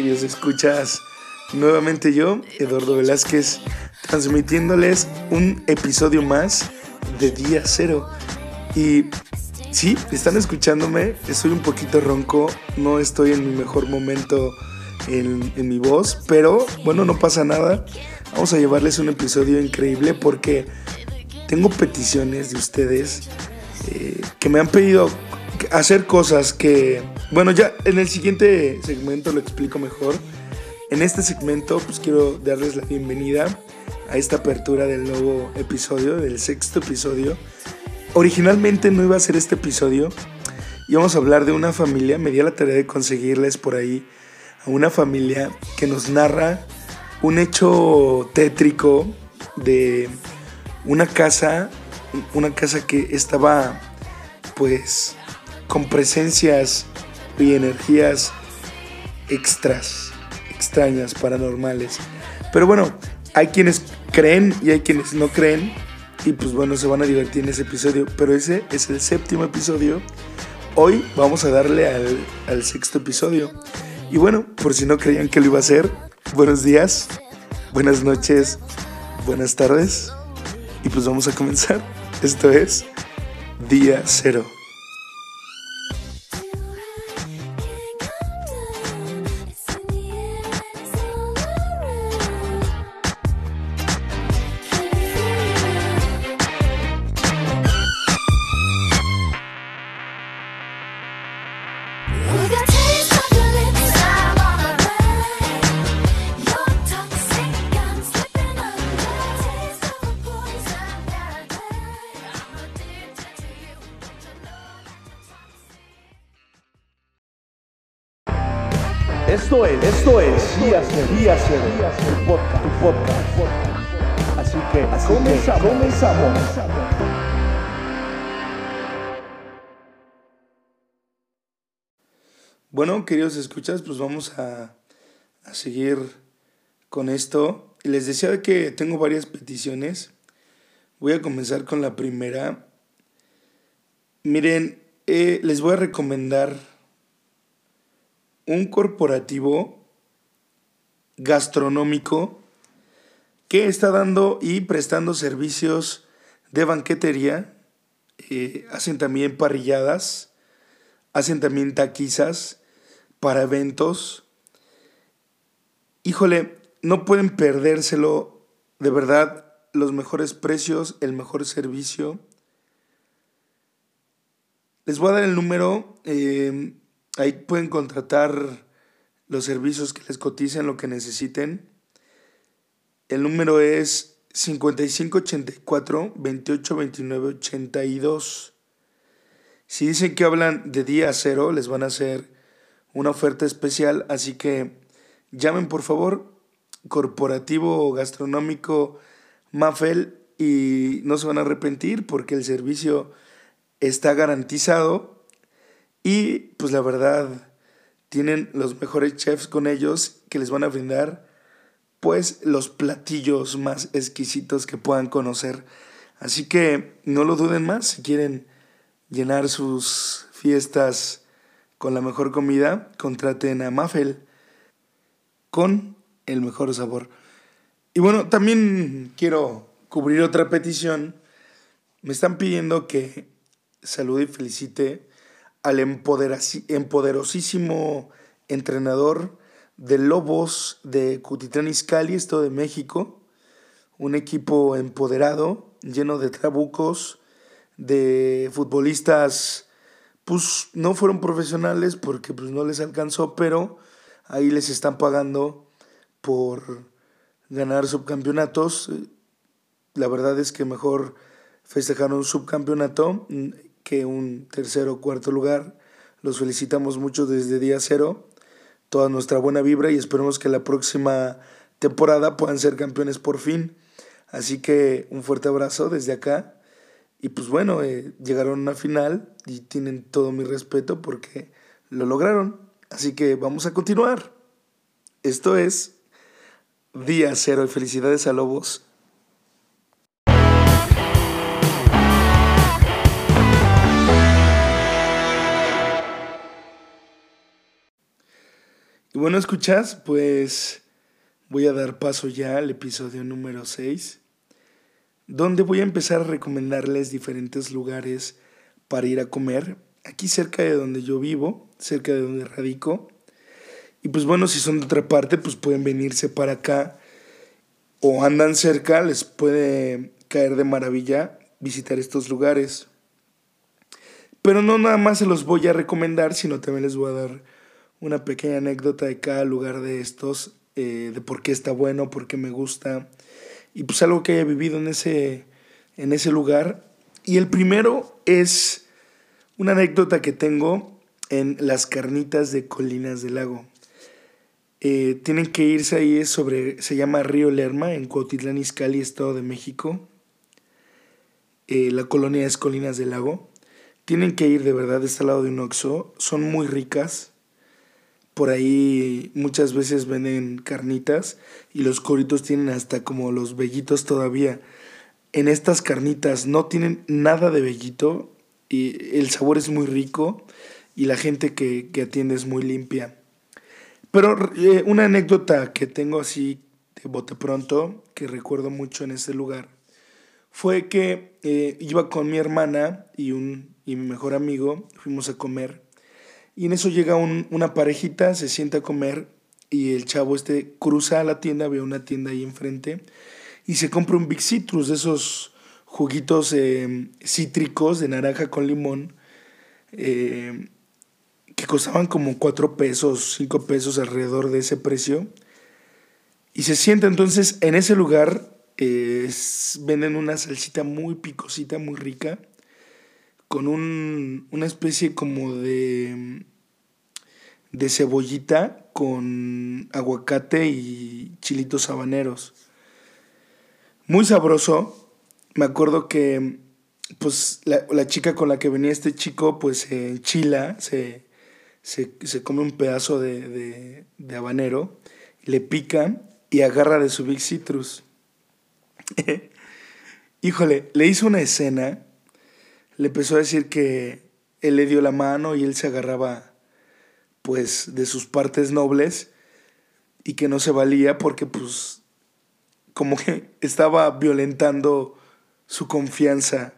queridos escuchas. Nuevamente yo, Eduardo Velázquez, transmitiéndoles un episodio más de Día Cero. Y sí, están escuchándome, estoy un poquito ronco, no estoy en mi mejor momento en, mi voz, pero bueno, no pasa nada. Vamos a llevarles un episodio increíble porque tengo peticiones de ustedes eh, que me han pedido hacer cosas que, bueno, ya en el siguiente segmento lo explico mejor. En este segmento, pues quiero darles la bienvenida a esta apertura del nuevo episodio, del sexto episodio. Originalmente no iba a ser este episodio, íbamos a hablar de una familia, me di la tarea de conseguirles por ahí a una familia que nos narra un hecho tétrico de una casa, una casa que estaba pues con presencias y energías extras, extrañas, paranormales. Pero bueno, hay quienes creen y hay quienes no creen. Y pues bueno, se van a divertir en ese episodio. Pero ese es el séptimo episodio. Hoy vamos a darle al, sexto episodio. Y bueno, por si no creían que lo iba a hacer, buenos días, buenas noches, buenas tardes. Y pues vamos a comenzar. Esto es Día Cero. Esto es, esto es Día Cero, Día Cero, tu podcast, tu podcast. Así que, Así comenzamos. Que comenzamos. Bueno, queridos escuchas, pues vamos a, a seguir con esto. Y les decía que tengo varias peticiones. Voy a comenzar con la primera. Miren, eh, les voy a recomendar un corporativo gastronómico que está dando y prestando servicios de banquetería. Eh, hacen también parrilladas, hacen también taquizas para eventos. Híjole, no pueden perdérselo, de verdad, los mejores precios, el mejor servicio. Les voy a dar el número. Eh, Ahí pueden contratar los servicios que les coticen, lo que necesiten. El número es 5584 2829 82. Si dicen que hablan de día cero, les van a hacer una oferta especial, así que llamen por favor, corporativo gastronómico Mafel, y no se van a arrepentir porque el servicio está garantizado y pues la verdad, tienen los mejores chefs con ellos que les van a brindar pues los platillos más exquisitos que puedan conocer. Así que no lo duden más si quieren llenar sus fiestas con la mejor comida, contraten a Mafel con el mejor sabor. Y bueno, también quiero cubrir otra petición. Me están pidiendo que salude y felicite al empoderosísimo entrenador de Lobos de Cutitlán Izcalli, Estado de México, un equipo empoderado, lleno de trabucos, de futbolistas, pues no fueron profesionales porque pues no les alcanzó, pero ahí les están pagando por ganar subcampeonatos. La verdad es que mejor festejaron un subcampeonato que un tercero o cuarto lugar. Los felicitamos mucho desde día cero. Toda nuestra buena vibra y esperemos que la próxima temporada puedan ser campeones por fin. Así que un fuerte abrazo desde acá. Y pues bueno, eh, llegaron a una final y tienen todo mi respeto porque lo lograron. Así que vamos a continuar. Esto es Día Cero y felicidades a Lobos bueno, escuchas, pues voy a dar paso ya al episodio número 6, donde voy a empezar a recomendarles diferentes lugares para ir a comer, aquí cerca de donde yo vivo, cerca de donde radico. Y pues bueno, si son de otra parte, pues pueden venirse para acá o andan cerca, les puede caer de maravilla visitar estos lugares. Pero no nada más se los voy a recomendar, sino también les voy a dar una pequeña anécdota de cada lugar de estos, eh, de por qué está bueno, por qué me gusta, y pues algo que haya vivido en ese, en ese lugar. Y el primero es una anécdota que tengo en las carnitas de Colinas del Lago. Eh, tienen que irse ahí, sobre, se llama Río Lerma, en Cuautitlán Izcalli, Estado de México. Eh, la colonia es Colinas del Lago. Tienen que ir de verdad, está al lado de un oxo. Son muy ricas. Por ahí muchas veces venden carnitas y los coritos tienen hasta como los vellitos todavía. En estas carnitas no tienen nada de vellito y el sabor es muy rico y la gente que, que atiende es muy limpia. Pero eh, una anécdota que tengo así de bote pronto, que recuerdo mucho en ese lugar, fue que eh, iba con mi hermana y, un, y mi mejor amigo, fuimos a comer, y en eso llega un, una parejita, se sienta a comer, y el chavo este cruza a la tienda, ve una tienda ahí enfrente, y se compra un Big Citrus, de esos juguitos eh, cítricos de naranja con limón, eh, que costaban como 4 pesos, 5 pesos alrededor de ese precio. Y se sienta entonces en ese lugar, eh, venden una salsita muy picosita, muy rica, con un, una especie como de, de cebollita con aguacate y chilitos habaneros. Muy sabroso. Me acuerdo que pues la, la chica con la que venía este chico pues se enchila, se, se, se come un pedazo de, de, de, habanero, le pica y agarra de su Big Citrus. Híjole, le hizo una escena, le empezó a decir que él le dio la mano y él se agarraba pues de sus partes nobles y que no se valía porque pues como que estaba violentando su confianza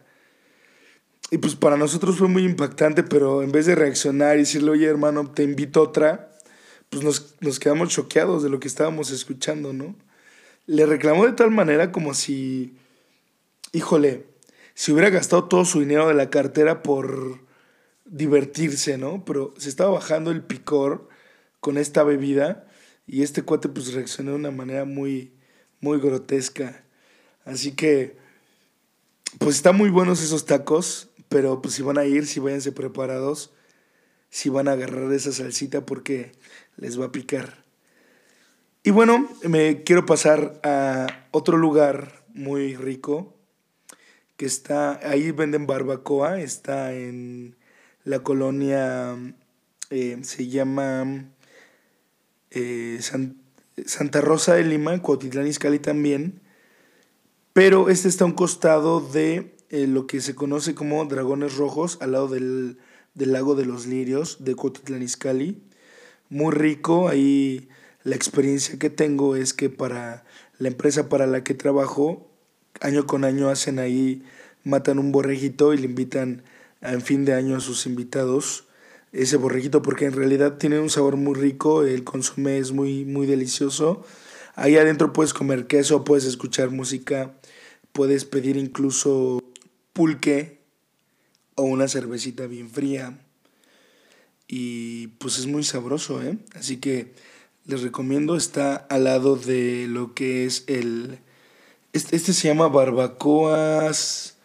y pues para nosotros fue muy impactante, pero en vez de reaccionar y decirle, oye hermano, te invito a otra, pues nos, nos quedamos choqueados de lo que estábamos escuchando, ¿no? Le reclamó de tal manera como si, híjole, si hubiera gastado todo su dinero de la cartera por divertirse, ¿no? Pero se estaba bajando el picor con esta bebida y este cuate pues reaccionó de una manera muy, muy grotesca. Así que, pues están muy buenos esos tacos. Pero pues si van a ir, si váyanse preparados, si van a agarrar esa salsita porque les va a picar. Y bueno, me quiero pasar a otro lugar muy rico que está, ahí venden barbacoa, está en la colonia, eh, se llama eh, Santa Rosa de Lima, Cuautitlán Izcalli también, pero este está a un costado de eh, lo que se conoce como Dragones Rojos, al lado del, del lago de los Lirios de Cotitlán Izcalli. Muy rico, ahí la experiencia que tengo es que para la empresa para la que trabajo, año con año hacen ahí, matan un borreguito y le invitan en fin de año a sus invitados ese borreguito porque en realidad tiene un sabor muy rico, el consume es muy, muy delicioso. Ahí adentro puedes comer queso, puedes escuchar música, puedes pedir incluso pulque o una cervecita bien fría. Y pues es muy sabroso, ¿eh? Así que les recomiendo, está al lado de lo que es el... Este, este se llama barbacoas...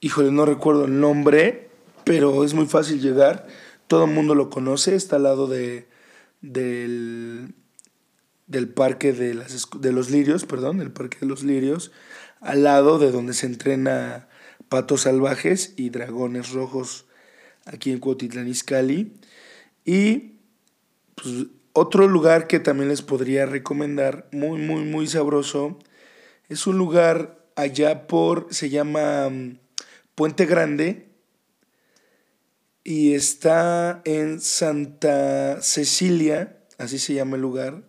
Híjole, no recuerdo el nombre, pero es muy fácil llegar. Todo el mundo lo conoce, está al lado de, del, del parque de, las, de los lirios, perdón, el parque de los lirios al lado de donde se entrena patos salvajes y dragones rojos aquí en Cuautitlán Izcalli. Y pues, otro lugar que también les podría recomendar, muy, muy, muy sabroso, es un lugar allá por, se llama mm, Puente Grande. y está en Santa Cecilia, así se llama el lugar,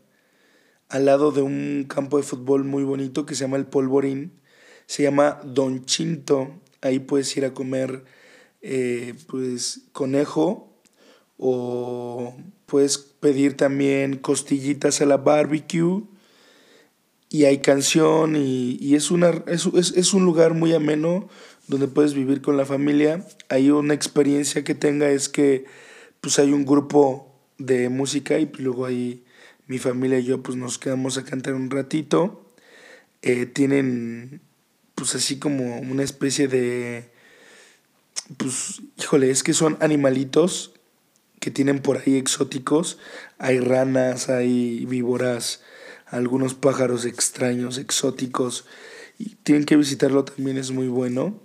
al lado de un campo de fútbol muy bonito que se llama el Polvorín. Se llama Don Chinto. Ahí puedes ir a comer eh, pues conejo o puedes pedir también costillitas a la barbecue y hay canción y, es, una, es, es, un lugar muy ameno donde puedes vivir con la familia. Hay una experiencia que tenga es que pues hay un grupo de música y luego ahí mi familia y yo pues nos quedamos a cantar un ratito. Eh, tienen pues así como una especie de pues híjole, es que son animalitos que tienen por ahí exóticos. Hay ranas, hay víboras, algunos pájaros extraños, exóticos. Y tienen que visitarlo también, es muy bueno.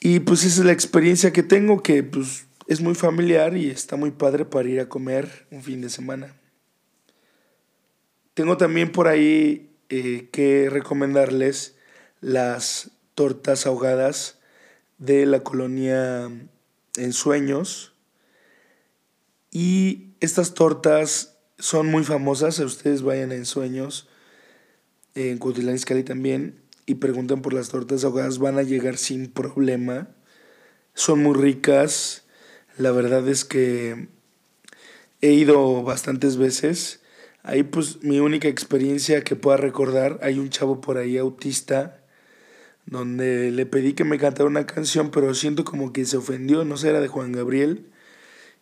Y pues esa es la experiencia que tengo, que pues es muy familiar y está muy padre para ir a comer un fin de semana. Tengo también por ahí eh, que recomendarles las tortas ahogadas de la colonia En Sueños. Y estas tortas son muy famosas. Ustedes vayan en Sueños, en Cutilán Iscali también y preguntan por las tortas ahogadas, van a llegar sin problema. Son muy ricas. La verdad es que he ido bastantes veces. Ahí pues mi única experiencia que pueda recordar, hay un chavo por ahí autista donde le pedí que me cantara una canción, pero siento como que se ofendió, no sé, era de Juan Gabriel,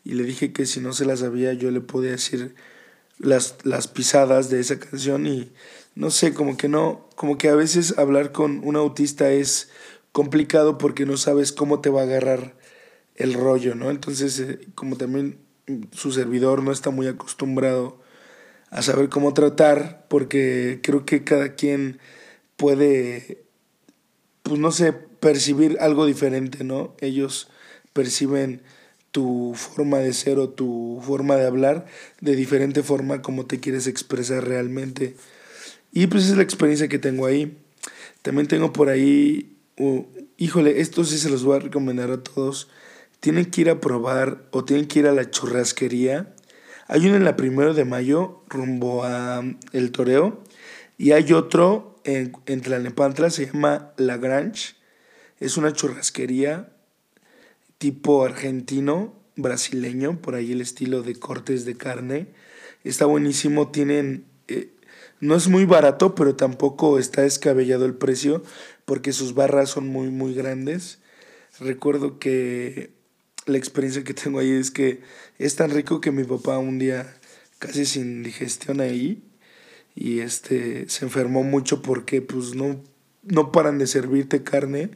y le dije que si no se la sabía yo le podía decir las, las pisadas de esa canción y no sé, como que no, como que a veces hablar con un autista es complicado porque no sabes cómo te va a agarrar el rollo, ¿no? Entonces, eh, como también su servidor no está muy acostumbrado a saber cómo tratar, porque creo que cada quien puede, pues no sé, percibir algo diferente, ¿no? Ellos perciben tu forma de ser o tu forma de hablar de diferente forma como te quieres expresar realmente. Y pues es la experiencia que tengo ahí. También tengo por ahí, híjole, esto sí se los voy a recomendar a todos. Tienen que ir a probar o tienen que ir a la churrasquería. Hay uno en la primero de mayo rumbo a El Toreo y hay otro en, en Tlalnepantla, se llama La Grange. Es una churrasquería tipo argentino, brasileño, por ahí el estilo de cortes de carne. Está buenísimo, tienen eh, no es muy barato, pero tampoco está descabellado el precio porque sus barras son muy, muy grandes. Recuerdo que la experiencia que tengo ahí es que es tan rico que mi papá un día casi sin digestión ahí y este se enfermó mucho porque pues no, no paran de servirte carne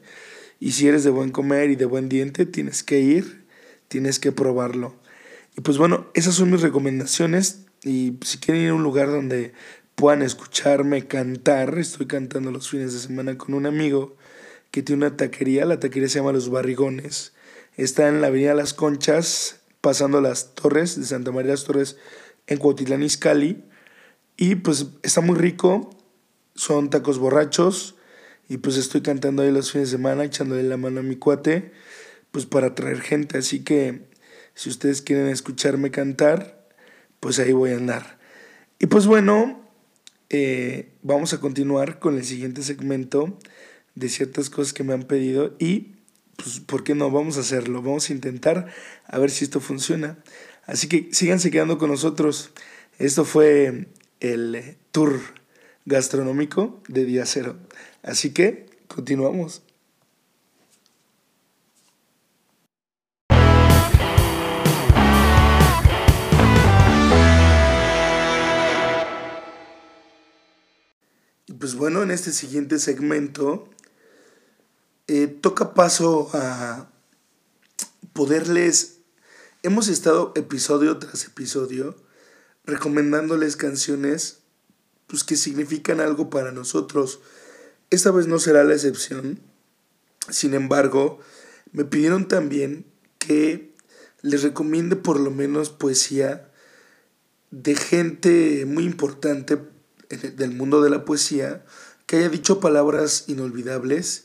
y si eres de buen comer y de buen diente tienes que ir, tienes que probarlo. Y pues bueno, esas son mis recomendaciones y si quieren ir a un lugar donde puedan escucharme cantar. Estoy cantando los fines de semana con un amigo que tiene una taquería. La taquería se llama Los Barrigones. Está en la Avenida Las Conchas, pasando las torres de Santa María las Torres en Cuautitlán Izcalli. Y pues está muy rico. Son tacos borrachos. Y pues estoy cantando ahí los fines de semana, echándole la mano a mi cuate, pues para atraer gente. Así que si ustedes quieren escucharme cantar, pues ahí voy a andar. Y pues bueno, eh, vamos a continuar con el siguiente segmento de ciertas cosas que me han pedido y, pues, ¿por qué no? Vamos a hacerlo, vamos a intentar a ver si esto funciona. Así que síganse quedando con nosotros. Esto fue el tour gastronómico de día cero. Así que continuamos. pues bueno, en este siguiente segmento eh, toca paso a poderles... Hemos estado episodio tras episodio recomendándoles canciones pues, que significan algo para nosotros. Esta vez no será la excepción. Sin embargo, me pidieron también que les recomiende por lo menos poesía de gente muy importante del mundo de la poesía que haya dicho palabras inolvidables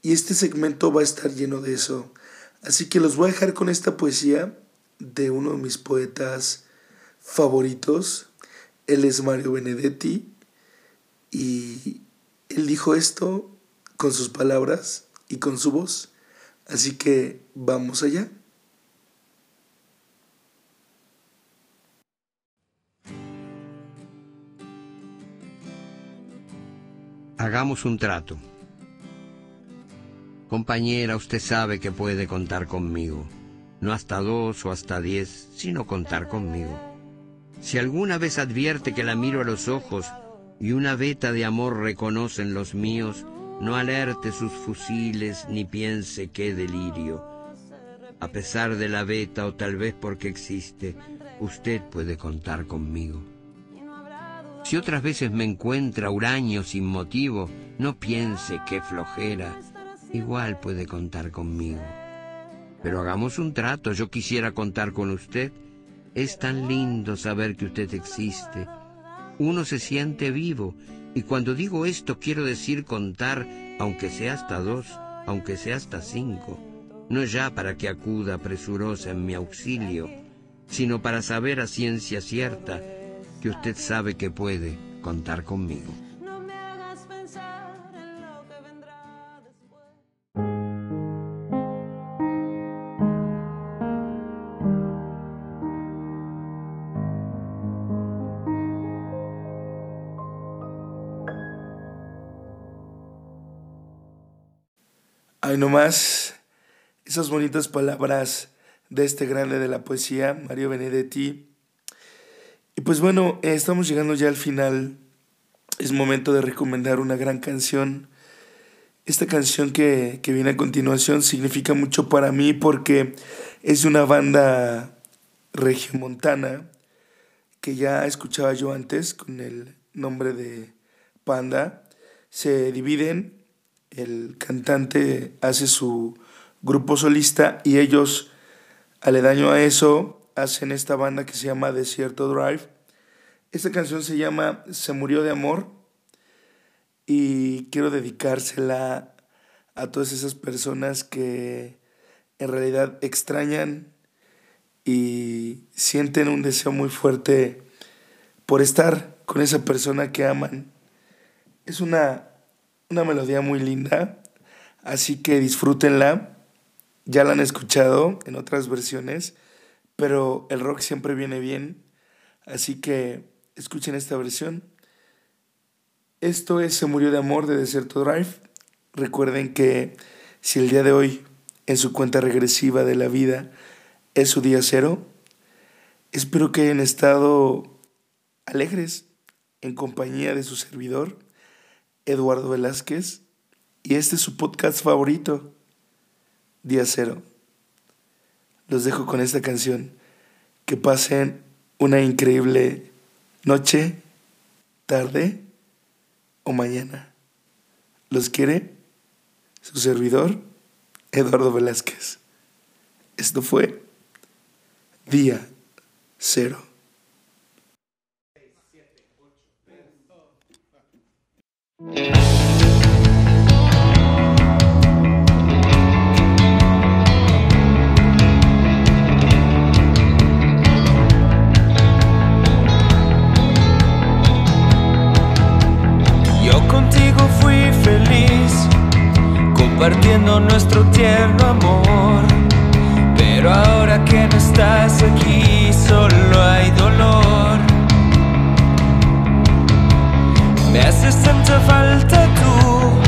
y este segmento va a estar lleno de eso. Así que los voy a dejar con esta poesía de uno de mis poetas favoritos. Él es Mario Benedetti y él dijo esto con sus palabras y con su voz. Así que vamos allá. Hagamos un trato. Compañera, usted sabe que puede contar conmigo. No hasta dos o hasta diez, sino contar conmigo. Si alguna vez advierte que la miro a los ojos y una veta de amor reconocen los míos, no alerte sus fusiles ni piense qué delirio. A pesar de la veta o tal vez porque existe, usted puede contar conmigo. Si otras veces me encuentra huraño sin motivo, no piense qué flojera, igual puede contar conmigo. Pero hagamos un trato, yo quisiera contar con usted. Es tan lindo saber que usted existe. Uno se siente vivo y cuando digo esto quiero decir contar, aunque sea hasta dos, aunque sea hasta cinco, no ya para que acuda presurosa en mi auxilio, sino para saber a ciencia cierta que usted sabe que puede contar conmigo. Ay, nomás esas bonitas palabras de este grande de la poesía, Mario Benedetti. Y pues bueno, eh, estamos llegando ya al final. Es momento de recomendar una gran canción. Esta canción que, que viene a continuación significa mucho para mí porque es de una banda regiomontana que ya escuchaba yo antes con el nombre de Panda. Se dividen el cantante hace su grupo solista y ellos, aledaño a eso, hacen esta banda que se llama Desierto Drive. Esta canción se llama Se murió de amor y quiero dedicársela a todas esas personas que en realidad extrañan y sienten un deseo muy fuerte por estar con esa persona que aman. Es una una melodía muy linda, así que disfrútenla. Ya la han escuchado en otras versiones, pero el rock siempre viene bien, así que escuchen esta versión. Esto es Se murió de amor de Deserto Drive. Recuerden que si el día de hoy en su cuenta regresiva de la vida es su día cero, espero que hayan estado alegres en compañía de su servidor Eduardo Velázquez y este es su podcast favorito, Día Cero. Los dejo con esta canción. Que pasen una increíble noche, tarde o mañana. Los quiere su servidor, Eduardo Velázquez. Esto fue Día Cero. Yo contigo fui feliz, compartiendo nuestro tierno amor. Pero ahora que no estás aquí, solo hay Es ist ein verfalter Tuch